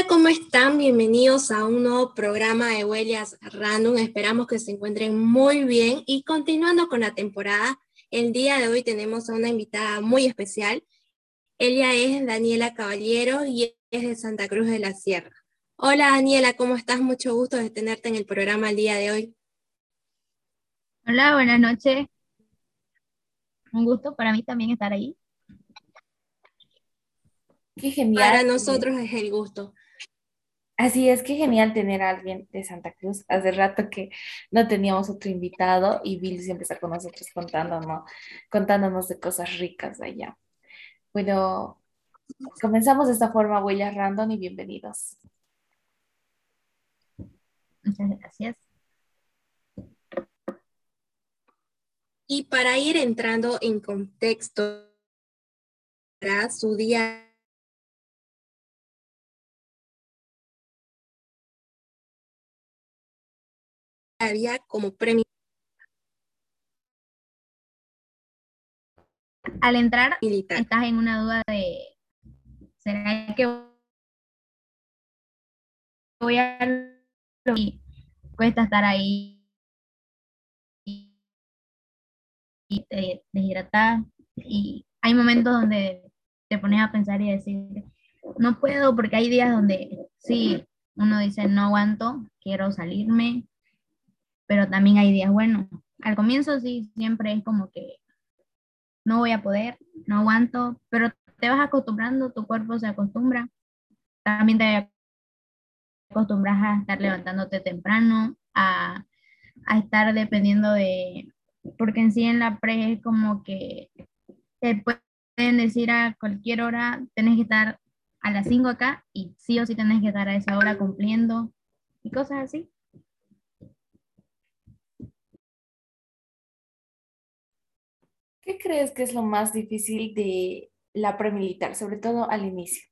Hola, ¿cómo están? Bienvenidos a un nuevo programa de Huellas Random. Esperamos que se encuentren muy bien y continuando con la temporada, el día de hoy tenemos a una invitada muy especial. Ella es Daniela Caballero y es de Santa Cruz de la Sierra. Hola Daniela, ¿cómo estás? Mucho gusto de tenerte en el programa el día de hoy. Hola, buenas noches. Un gusto para mí también estar ahí. Qué genial. Para nosotros es el gusto. Así es, que genial tener a alguien de Santa Cruz. Hace rato que no teníamos otro invitado y Bill siempre está con nosotros contándonos, contándonos de cosas ricas de allá. Bueno, comenzamos de esta forma, huellas random y bienvenidos. Muchas gracias. Y para ir entrando en contexto, su día había como premio. Al entrar, Militar. estás en una duda de, ¿será que voy a... Y cuesta estar ahí y te deshidratas y hay momentos donde te pones a pensar y decir, no puedo porque hay días donde sí, uno dice, no aguanto, quiero salirme, pero también hay días buenos. Al comienzo sí, siempre es como que no voy a poder, no aguanto, pero te vas acostumbrando, tu cuerpo se acostumbra. También te acostumbras a estar levantándote temprano, a, a estar dependiendo de, porque en sí en la pre es como que te pueden decir a cualquier hora, tenés que estar a las 5 acá y sí o sí tenés que estar a esa hora cumpliendo y cosas así. ¿Qué crees que es lo más difícil de la premilitar, sobre todo al inicio?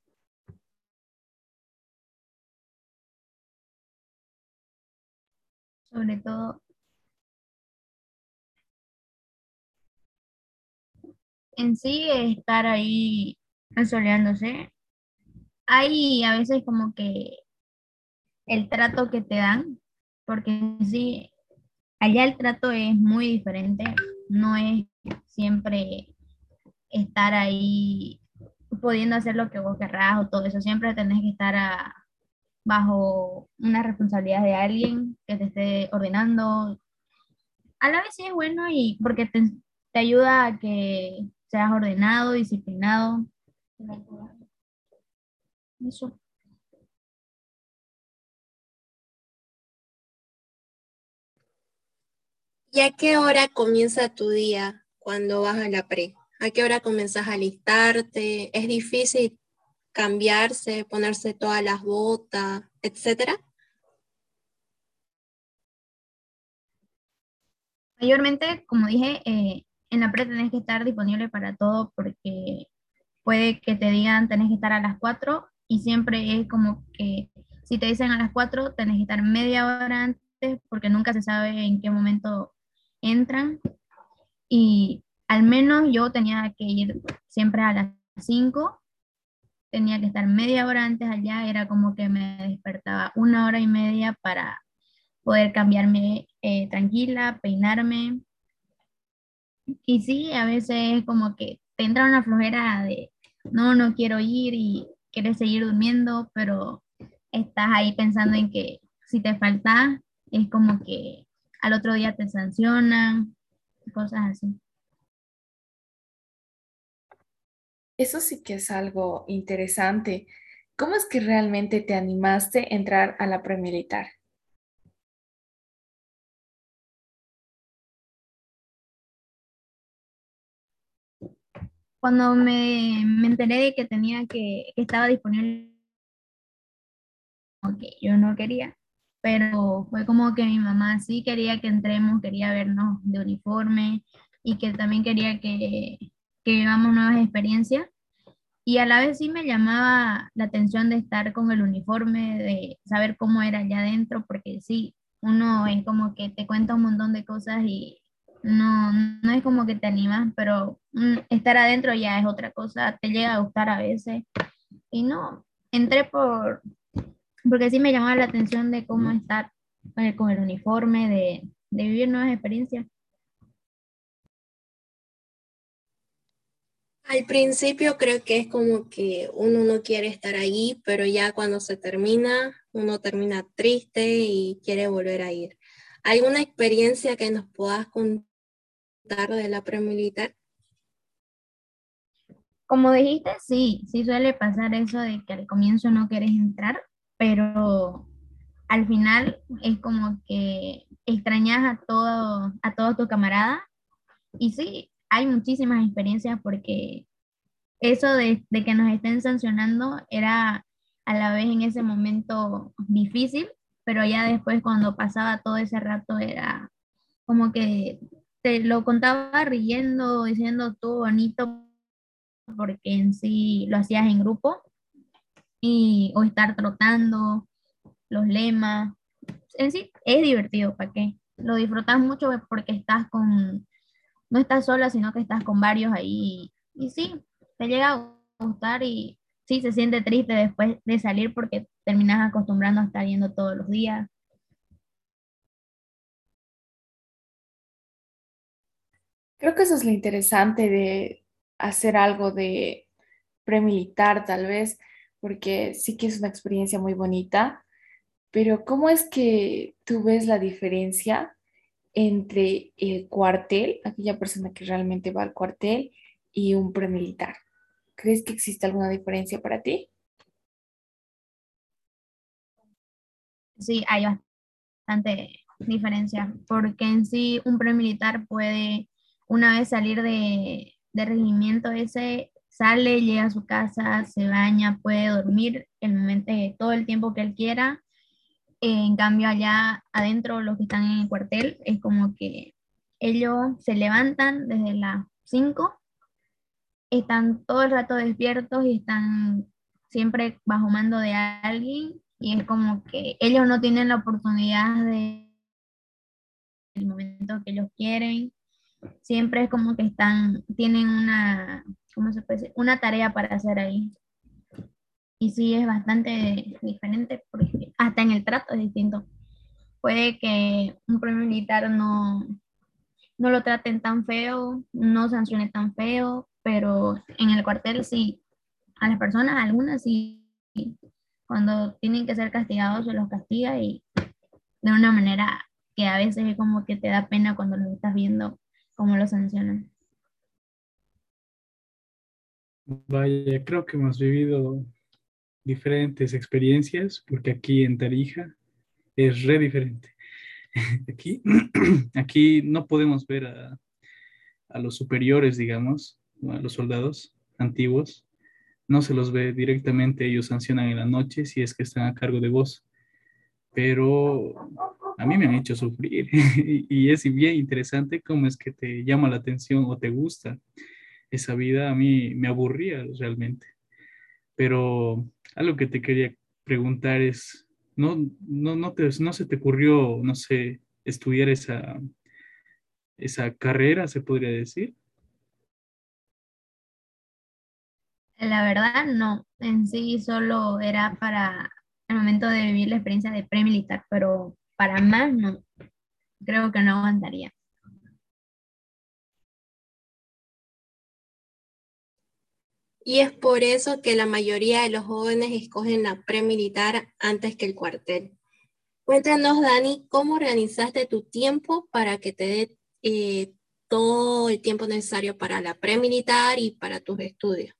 sobre todo en sí estar ahí asoleándose. Hay a veces como que el trato que te dan, porque en sí allá el trato es muy diferente, no es siempre estar ahí pudiendo hacer lo que vos querrás o todo eso, siempre tenés que estar bajo una responsabilidad de alguien que te esté ordenando. A la vez sí es bueno y porque te, te ayuda a que seas ordenado, disciplinado. Eso. ¿Y a qué hora comienza tu día cuando vas a la pre? ¿A qué hora comienzas a listarte? ¿Es difícil cambiarse, ponerse todas las botas, etcétera? Mayormente, como dije, eh, en la pre tenés que estar disponible para todo porque puede que te digan tenés que estar a las 4 y siempre es como que si te dicen a las 4 tenés que estar media hora antes porque nunca se sabe en qué momento entran y al menos yo tenía que ir siempre a las 5 tenía que estar media hora antes allá, era como que me despertaba una hora y media para poder cambiarme eh, tranquila, peinarme. Y sí, a veces como que te entra una flojera de, no, no quiero ir y quieres seguir durmiendo, pero estás ahí pensando en que si te falta, es como que al otro día te sancionan, cosas así. Eso sí que es algo interesante. ¿Cómo es que realmente te animaste a entrar a la premilitar? Cuando me, me enteré de que tenía que, que estaba disponible, que yo no quería, pero fue como que mi mamá sí quería que entremos, quería vernos de uniforme y que también quería que, que vivamos nuevas experiencias. Y a la vez sí me llamaba la atención de estar con el uniforme, de saber cómo era allá adentro, porque sí, uno es como que te cuenta un montón de cosas y no, no es como que te animas, pero mm, estar adentro ya es otra cosa, te llega a gustar a veces. Y no, entré por, porque sí me llamaba la atención de cómo estar con el uniforme, de, de vivir nuevas experiencias. Al principio creo que es como que uno no quiere estar ahí, pero ya cuando se termina, uno termina triste y quiere volver a ir. ¿Alguna experiencia que nos puedas contar de la premilitar? Como dijiste, sí, sí suele pasar eso de que al comienzo no quieres entrar, pero al final es como que extrañas a todo, a todos tus camaradas. Y sí, hay muchísimas experiencias porque eso de, de, que nos estén sancionando era a la vez en ese momento difícil, pero ya después cuando pasaba todo ese rato era como que te lo contaba riendo, diciendo todo bonito, porque en sí lo hacías en grupo, y, o estar trotando, los lemas, en sí es divertido, ¿para qué? Lo disfrutas mucho porque estás con, no estás sola, sino que estás con varios ahí, y sí, te llega a gustar y sí se siente triste después de salir porque terminas acostumbrando a estar yendo todos los días. Creo que eso es lo interesante de hacer algo de premilitar tal vez, porque sí que es una experiencia muy bonita, pero ¿cómo es que tú ves la diferencia entre el cuartel, aquella persona que realmente va al cuartel, y un premilitar? ¿Crees que existe alguna diferencia para ti? Sí, hay bastante diferencia, porque en sí un premilitar puede, una vez salir de, de regimiento ese, sale, llega a su casa, se baña, puede dormir el momento, todo el tiempo que él quiera. En cambio, allá adentro, los que están en el cuartel, es como que ellos se levantan desde las 5 están todo el rato despiertos y están siempre bajo mando de alguien y es como que ellos no tienen la oportunidad de el momento que ellos quieren siempre es como que están tienen una ¿cómo se puede decir? una tarea para hacer ahí. Y sí es bastante diferente porque hasta en el trato es distinto. Puede que un primer militar no no lo traten tan feo no sancione tan feo pero en el cuartel sí, a las personas, algunas sí, cuando tienen que ser castigados se los castiga y de una manera que a veces es como que te da pena cuando los estás viendo cómo los sancionan. Vaya, creo que hemos vivido diferentes experiencias, porque aquí en Tarija es re diferente. Aquí, aquí no podemos ver a, a los superiores, digamos, a los soldados antiguos, no se los ve directamente, ellos sancionan en la noche si es que están a cargo de vos. Pero a mí me han hecho sufrir y es bien interesante cómo es que te llama la atención o te gusta esa vida. A mí me aburría realmente. Pero algo que te quería preguntar es, ¿no, no, no, te, no se te ocurrió, no sé, estudiar esa, esa carrera, se podría decir? La verdad, no. En sí solo era para el momento de vivir la experiencia de premilitar, pero para más no. Creo que no aguantaría. Y es por eso que la mayoría de los jóvenes escogen la premilitar antes que el cuartel. Cuéntanos, Dani, ¿cómo organizaste tu tiempo para que te dé eh, todo el tiempo necesario para la premilitar y para tus estudios?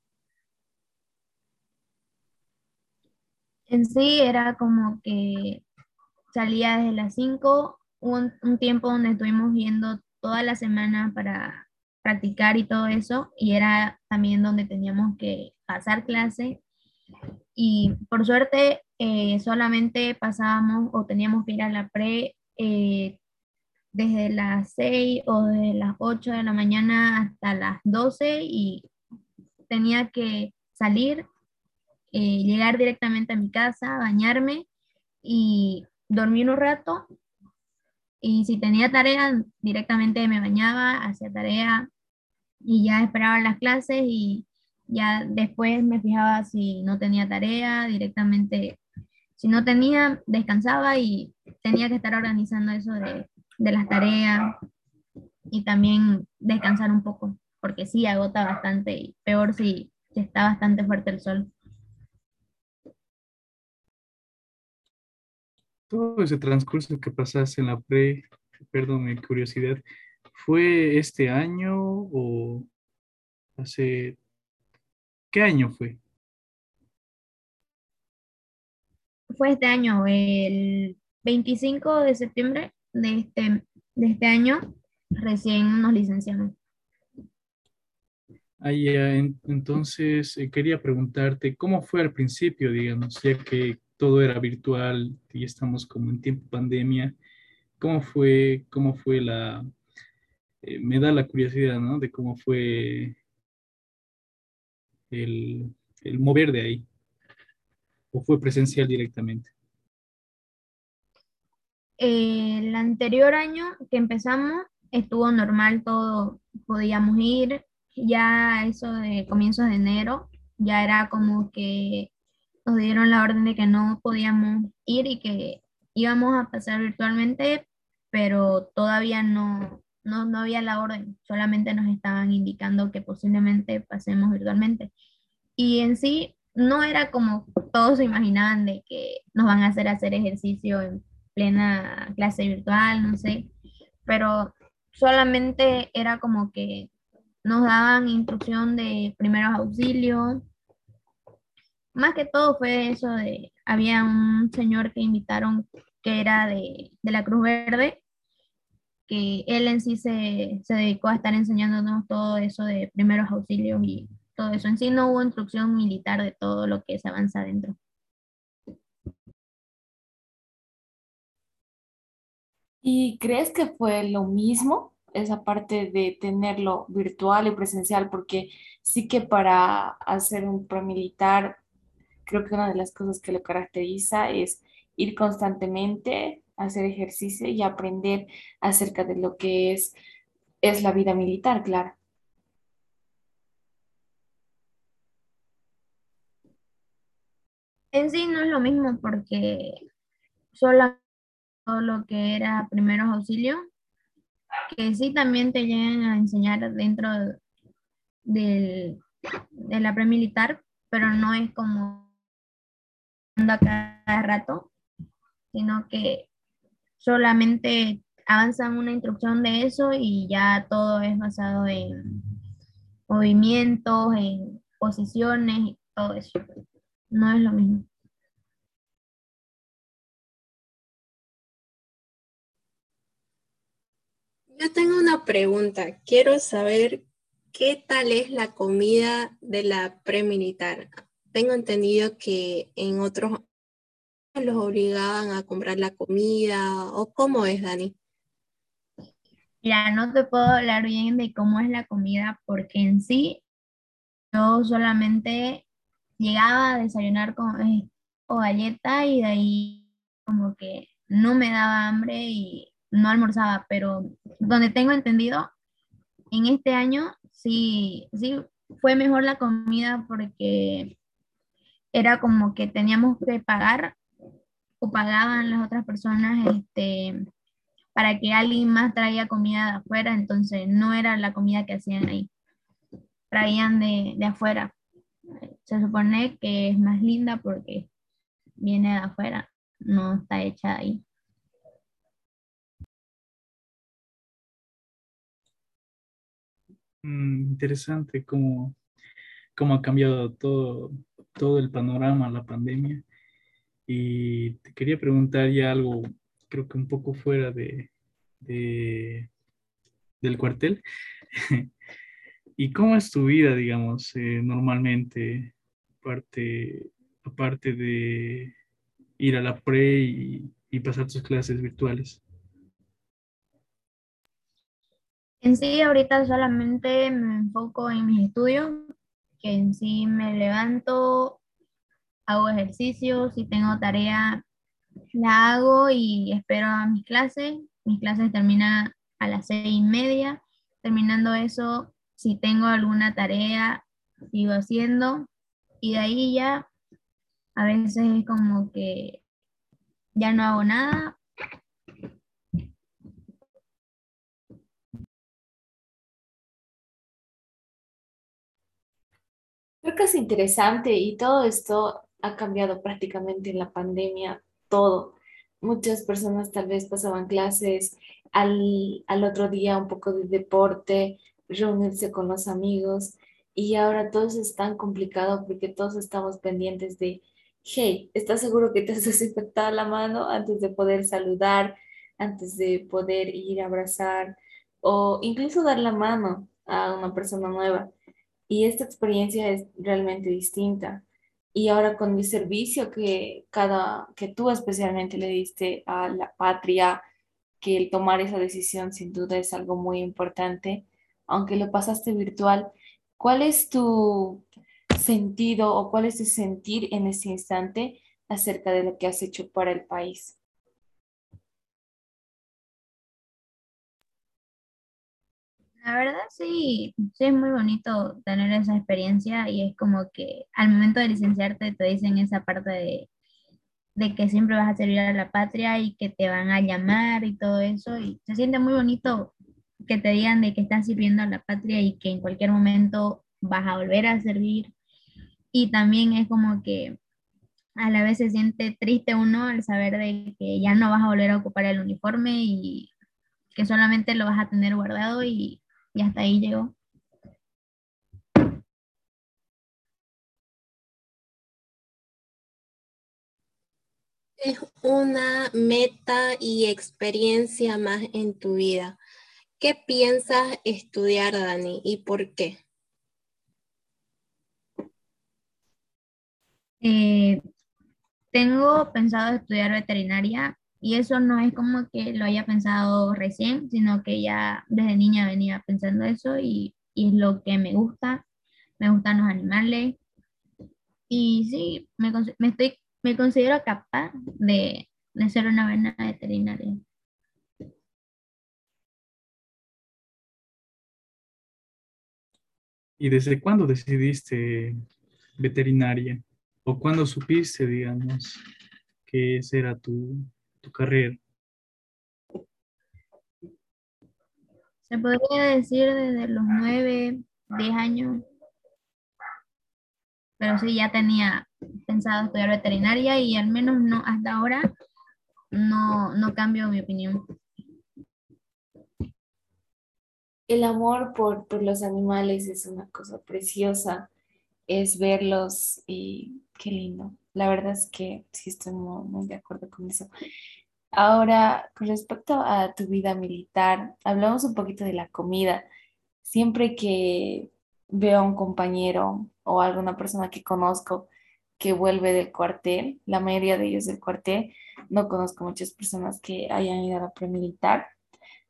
En sí era como que salía desde las 5, un, un tiempo donde estuvimos viendo toda la semana para practicar y todo eso, y era también donde teníamos que pasar clase. Y por suerte eh, solamente pasábamos o teníamos que ir a la pre eh, desde las 6 o de las 8 de la mañana hasta las 12 y tenía que salir eh, llegar directamente a mi casa, bañarme y dormir un rato. Y si tenía tarea, directamente me bañaba, hacía tarea y ya esperaba las clases y ya después me fijaba si no tenía tarea, directamente si no tenía, descansaba y tenía que estar organizando eso de, de las tareas y también descansar un poco, porque sí agota bastante y peor si, si está bastante fuerte el sol. Todo ese transcurso que pasaste en la pre, perdón, mi curiosidad, ¿fue este año o hace... ¿Qué año fue? Fue este año, el 25 de septiembre de este, de este año, recién nos licenciamos. Ah, ya, entonces eh, quería preguntarte, ¿cómo fue al principio, digamos, ya que todo era virtual y estamos como en tiempo pandemia? ¿Cómo fue, cómo fue la, eh, me da la curiosidad, ¿no? De cómo fue el, el mover de ahí, o fue presencial directamente. el anterior año que empezamos estuvo normal todo, podíamos ir, ya eso de comienzos de enero, ya era como que nos dieron la orden de que no podíamos ir y que íbamos a pasar virtualmente, pero todavía no, no, no había la orden, solamente nos estaban indicando que posiblemente pasemos virtualmente. Y en sí, no era como todos se imaginaban de que nos van a hacer hacer ejercicio en plena clase virtual, no sé, pero solamente era como que nos daban instrucción de primeros auxilios. Más que todo fue eso de, había un señor que invitaron que era de, de la Cruz Verde, que él en sí se, se, dedicó a estar enseñándonos todo eso de primeros auxilios y todo eso. En sí no hubo instrucción militar de todo lo que se avanza adentro. ¿Y crees que fue lo mismo esa parte de tenerlo virtual y presencial? Porque sí que para hacer un premilitar, creo que una de las cosas que lo caracteriza es ir constantemente, hacer ejercicio y aprender acerca de lo que es, es la vida militar, claro. En sí no es lo mismo porque solo lo que era primeros auxilios, que sí también te llegan a enseñar dentro del, de la premilitar, pero no es como a cada rato, sino que solamente avanzan una instrucción de eso y ya todo es basado en movimientos, en posiciones y todo eso. No es lo mismo. Yo tengo una pregunta. Quiero saber qué tal es la comida de la premilitar. Tengo entendido que en otros los obligaban a comprar la comida o cómo es, Dani. Ya no te puedo hablar bien de cómo es la comida porque en sí yo solamente llegaba a desayunar con eh, o galleta y de ahí como que no me daba hambre y no almorzaba, pero donde tengo entendido, en este año sí, sí fue mejor la comida porque era como que teníamos que pagar o pagaban las otras personas este, para que alguien más traiga comida de afuera, entonces no era la comida que hacían ahí, traían de, de afuera. Se supone que es más linda porque viene de afuera, no está hecha ahí. Mm, interesante cómo, cómo ha cambiado todo, todo el panorama, la pandemia. Y te quería preguntar ya algo, creo que un poco fuera de, de del cuartel. ¿Y cómo es tu vida, digamos, eh, normalmente, aparte, aparte de ir a la pre y, y pasar tus clases virtuales? En sí, ahorita solamente me enfoco en mis estudios, que en sí me levanto, hago ejercicio, si tengo tarea, la hago y espero a mis clases. Mis clases terminan a las seis y media. Terminando eso, si tengo alguna tarea, sigo haciendo. Y de ahí ya, a veces es como que ya no hago nada. Creo que es interesante y todo esto ha cambiado prácticamente en la pandemia, todo. Muchas personas tal vez pasaban clases al, al otro día un poco de deporte, reunirse con los amigos y ahora todo es tan complicado porque todos estamos pendientes de, hey, ¿estás seguro que te has desinfectado la mano antes de poder saludar, antes de poder ir a abrazar o incluso dar la mano a una persona nueva? Y esta experiencia es realmente distinta. Y ahora con el servicio que cada que tú especialmente le diste a la patria, que el tomar esa decisión sin duda es algo muy importante, aunque lo pasaste virtual, ¿cuál es tu sentido o cuál es tu sentir en ese instante acerca de lo que has hecho para el país? La verdad sí, sí es muy bonito tener esa experiencia y es como que al momento de licenciarte te dicen esa parte de, de que siempre vas a servir a la patria y que te van a llamar y todo eso y se siente muy bonito que te digan de que estás sirviendo a la patria y que en cualquier momento vas a volver a servir. Y también es como que a la vez se siente triste uno al saber de que ya no vas a volver a ocupar el uniforme y que solamente lo vas a tener guardado y y hasta ahí llegó. Es una meta y experiencia más en tu vida. ¿Qué piensas estudiar, Dani, y por qué? Eh, tengo pensado estudiar veterinaria y eso no es como que lo haya pensado recién, sino que ya desde niña venía pensando eso y, es lo que me gusta. Me gustan los animales. Y sí, me, estoy, me considero capaz de, de ser una buena veterinaria. ¿Y desde cuándo decidiste veterinaria? ¿O cuándo supiste, digamos, que ese era tu, tu carrera? Se podría decir desde los 9, 10 años. Pero sí, ya tenía pensado estudiar veterinaria y al menos no hasta ahora no, no cambio mi opinión. El amor por, por los animales es una cosa preciosa, es verlos y qué lindo. La verdad es que sí estoy muy, de acuerdo con eso. Ahora, con respecto a tu vida militar, hablamos un poquito de la comida. Siempre que veo a un compañero o alguna persona que conozco que vuelve del cuartel, la mayoría de ellos del cuartel, no conozco muchas personas que hayan ido a la premilitar,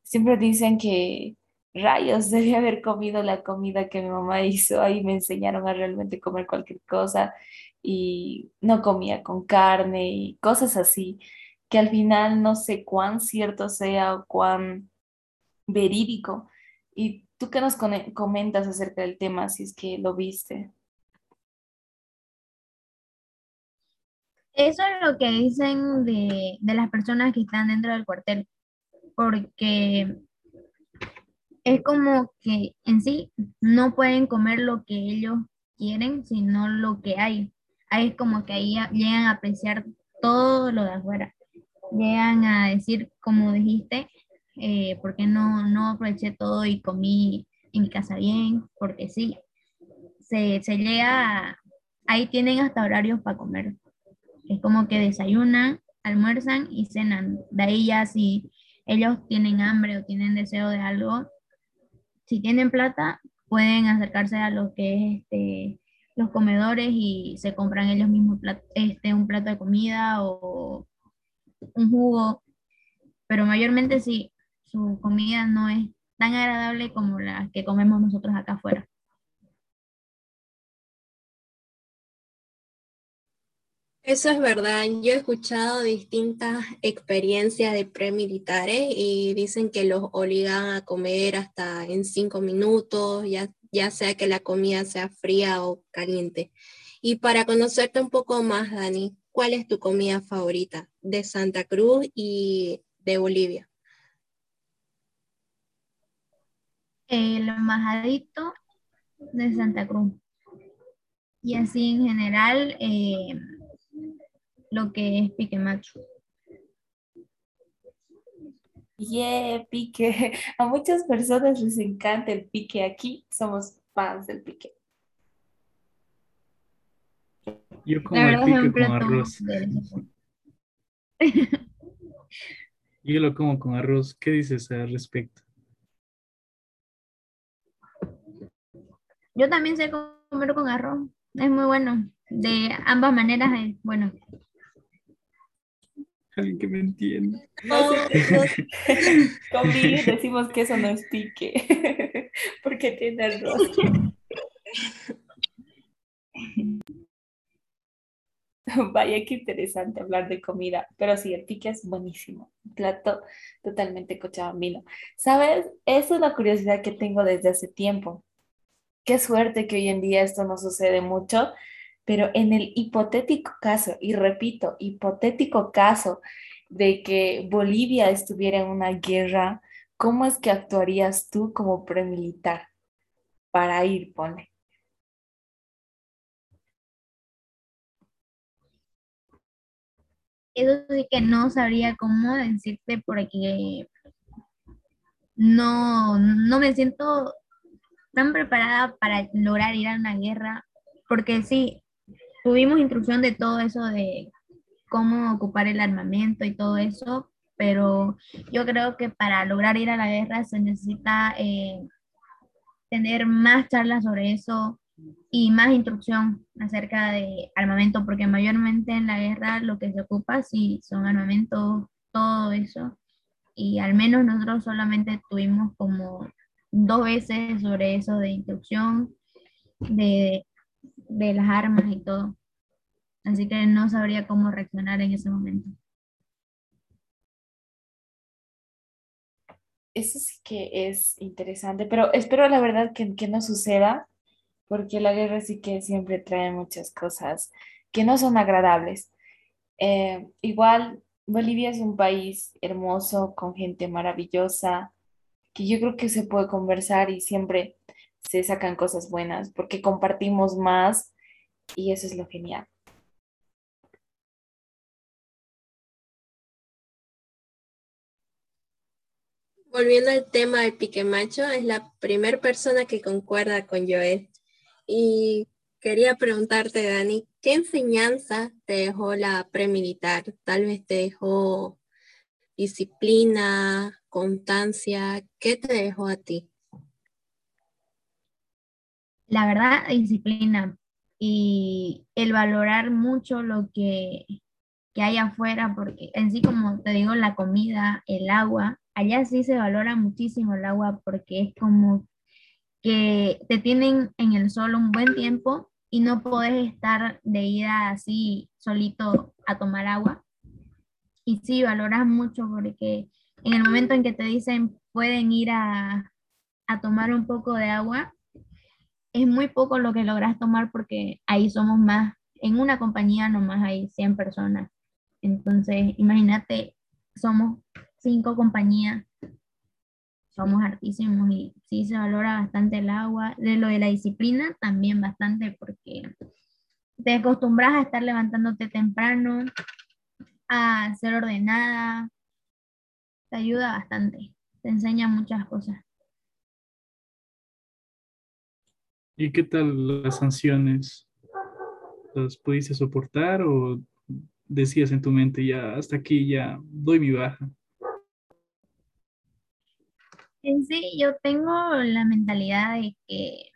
siempre dicen que rayos, debí haber comido la comida que mi mamá hizo, ahí me enseñaron a realmente comer cualquier cosa y no comía con carne y cosas así, que al final no sé cuán cierto sea o cuán verídico. ¿Y tú qué nos comentas acerca del tema, si es que lo viste? Eso es lo que dicen de, de las personas que están dentro del cuartel, porque es como que en sí no pueden comer lo que ellos quieren, sino lo que hay ahí es como que ahí llegan a apreciar todo lo de afuera. Llegan a decir, como dijiste, eh, ¿por qué no, no aproveché todo y comí en mi casa bien? Porque sí, se, se llega, ahí tienen hasta horarios para comer. Es como que desayunan, almuerzan y cenan. De ahí ya si ellos tienen hambre o tienen deseo de algo, si tienen plata, pueden acercarse a lo que es este los comedores y se compran ellos mismos este, un plato de comida o un jugo, pero mayormente sí, su comida no es tan agradable como la que comemos nosotros acá afuera. Eso es verdad. Yo he escuchado distintas experiencias de premilitares y dicen que los obligan a comer hasta en cinco minutos, ya ya sea que la comida sea fría o caliente. Y para conocerte un poco más, Dani, ¿cuál es tu comida favorita de Santa Cruz y de Bolivia? El majadito de Santa Cruz. Y así en general, eh, lo que es pique macho. Yeah, pique. A muchas personas les encanta el pique. Aquí somos fans del pique. Yo como el pique con arroz. Yo lo como con arroz. ¿Qué dices al respecto? Yo también sé comer con arroz. Es muy bueno. De ambas maneras es bueno. Alguien que me entienda. Con Billy decimos que eso no es pique. Porque tiene arroz. Vaya, qué interesante hablar de comida, pero sí, el pique es buenísimo, plato totalmente cochabambino. ¿Sabes? Es una curiosidad que tengo desde hace tiempo. Qué suerte que hoy en día esto no sucede mucho, pero en el hipotético caso, y repito, hipotético caso de que Bolivia estuviera en una guerra, ¿cómo es que actuarías tú como premilitar para ir, pone? Eso sí que no sabría cómo decirte porque no, no me siento tan preparada para lograr ir a una guerra, porque sí, tuvimos instrucción de todo eso de cómo ocupar el armamento y todo eso, pero yo creo que para lograr ir a la guerra se necesita eh, tener más charlas sobre eso y más instrucción acerca de armamento, porque mayormente en la guerra lo que se ocupa sí son armamentos, todo eso, y al menos nosotros solamente tuvimos como dos veces sobre eso de instrucción de, de las armas y todo. Así que no sabría cómo reaccionar en ese momento. Eso sí que es interesante, pero espero la verdad que, que no suceda, porque la guerra sí que siempre trae muchas cosas que no son agradables. Eh, igual, Bolivia es un país hermoso, con gente maravillosa, que yo creo que se puede conversar y siempre se sacan cosas buenas porque compartimos más y eso es lo genial. Volviendo al tema del pique macho, es la primera persona que concuerda con Joel. Y quería preguntarte, Dani, ¿qué enseñanza te dejó la premilitar? Tal vez te dejó disciplina, constancia, ¿qué te dejó a ti? La verdad, disciplina y el valorar mucho lo que, que hay afuera, porque en sí, como te digo, la comida, el agua, allá sí se valora muchísimo el agua porque es como que te tienen en el sol un buen tiempo y no podés estar de ida así solito a tomar agua. Y sí, valoras mucho porque en el momento en que te dicen pueden ir a, tomar un poco de agua, es muy poco lo que logras tomar porque ahí somos más, en una compañía nomás hay 100 personas. Entonces, imagínate, somos cinco compañías, somos hartísimos y sí se valora bastante el agua. De lo de la disciplina también bastante porque te acostumbras a estar levantándote temprano, a ser ordenada, te ayuda bastante, te enseña muchas cosas. ¿Y qué tal las sanciones? ¿Las pudiste soportar o decías en tu mente ya hasta aquí ya doy mi baja? En sí, yo tengo la mentalidad de que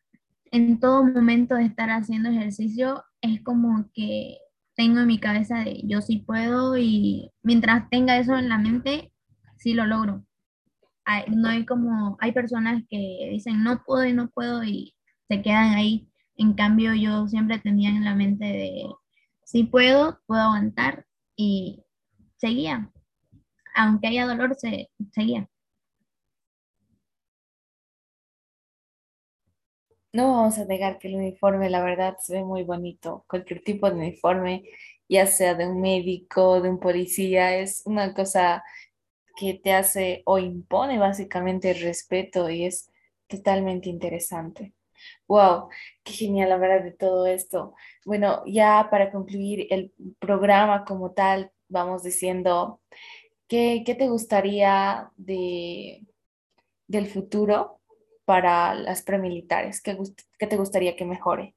en todo momento de estar haciendo ejercicio es como que tengo en mi cabeza de yo sí puedo y mientras tenga eso en la mente, sí lo logro. no hay como, hay personas que dicen no puedo y no puedo y se quedan ahí. En cambio, yo siempre tenía en la mente de sí puedo, puedo aguantar y seguía. Aunque haya dolor, se, seguía. no vamos a negar que el uniforme, la verdad, se ve muy bonito. Cualquier tipo de uniforme, ya sea de un médico, de un policía, es una cosa que te hace o impone básicamente el respeto y es totalmente interesante. Wow, qué genial hablar de todo esto. Bueno, ya para concluir el programa como tal, vamos diciendo, ¿qué, qué te gustaría de, del futuro para las premilitares? ¿Qué, qué te gustaría que mejore?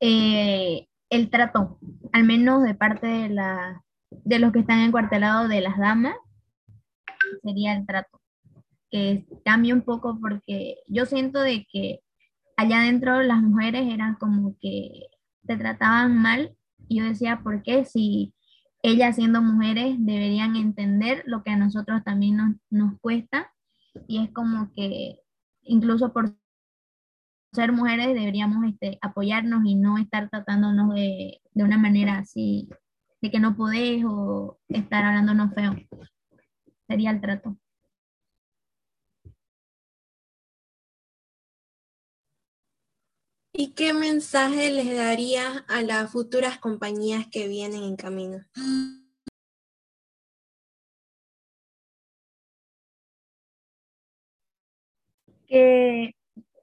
Eh, el trato, al menos de parte de, la, de los que están encuartelados de las damas, sería el trato. Que cambie un poco porque yo siento de que allá adentro las mujeres eran como que te trataban mal y yo decía, ¿por qué? Si ellas siendo mujeres deberían entender lo que a nosotros también nos, nos cuesta y es como que incluso por ser mujeres deberíamos este, apoyarnos y no estar tratándonos de, de una manera así, de que no podés o estar hablándonos feo. Sería el trato. ¿Y qué mensaje les daría a las futuras compañías que vienen en camino? Que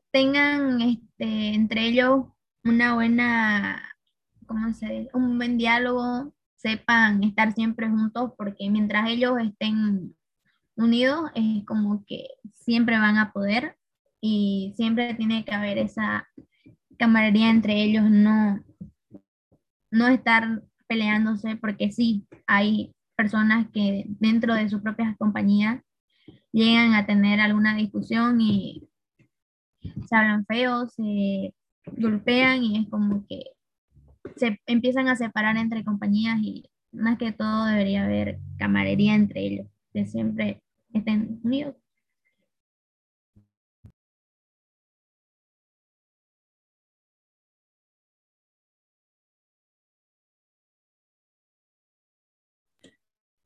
tengan este, entre ellos una buena, ¿cómo se dice? Un buen diálogo, sepan estar siempre juntos, porque mientras ellos estén unidos, es como que siempre van a poder y siempre tiene que haber esa camaradería entre ellos, no, no estar peleándose, porque sí, hay personas que dentro de sus propias compañías llegan a tener alguna discusión y se hablan feos, se golpean y es como que se empiezan a separar entre compañías y más que todo debería haber camaradería entre ellos, que siempre estén unidos.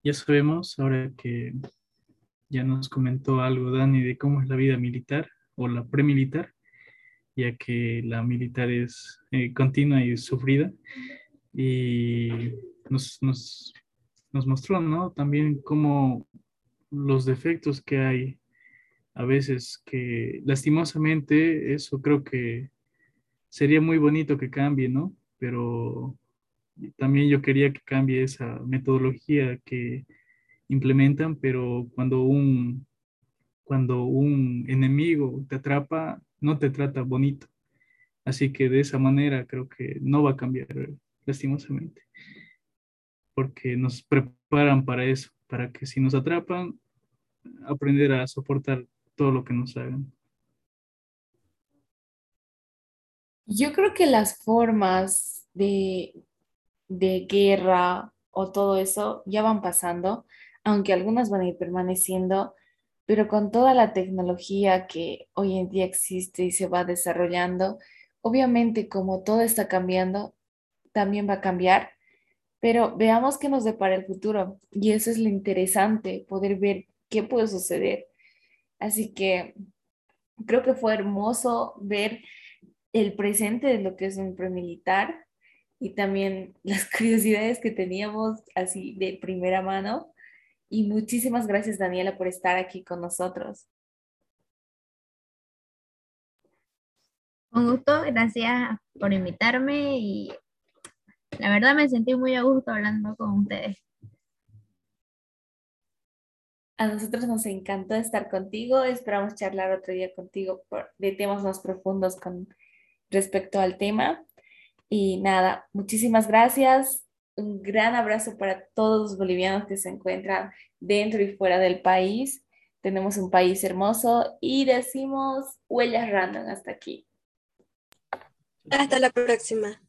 Ya sabemos, ahora que ya nos comentó algo Dani de cómo es la vida militar o la premilitar, ya que la militar es eh, continua y sufrida. Y nos, nos, nos mostró, ¿no? También cómo los defectos que hay a veces que lastimosamente eso creo que sería muy bonito que cambie, ¿no? Pero también yo quería que cambie esa metodología que implementan, pero cuando un, cuando un enemigo te atrapa, no te trata bonito. Así que de esa manera creo que no va a cambiar, lastimosamente, porque nos preparan para eso, para que si nos atrapan, aprender a soportar todo lo que nos hagan. Yo creo que las formas de, de guerra o todo eso ya van pasando, aunque algunas van a ir permaneciendo, pero con toda la tecnología que hoy en día existe y se va desarrollando, obviamente como todo está cambiando, también va a cambiar, pero veamos qué nos depara el futuro y eso es lo interesante, poder ver qué puede suceder. Así que creo que fue hermoso ver el presente de lo que es un premilitar y también las curiosidades que teníamos así de primera mano. Y muchísimas gracias, Daniela, por estar aquí con nosotros. Un gusto, gracias por invitarme y la verdad me sentí muy a gusto hablando con ustedes. A nosotros nos encantó estar contigo, esperamos charlar otro día contigo de temas más profundos con respecto al tema. Y nada, muchísimas gracias. Un gran abrazo para todos los bolivianos que se encuentran dentro y fuera del país. Tenemos un país hermoso y decimos huellas random hasta aquí. Hasta la próxima.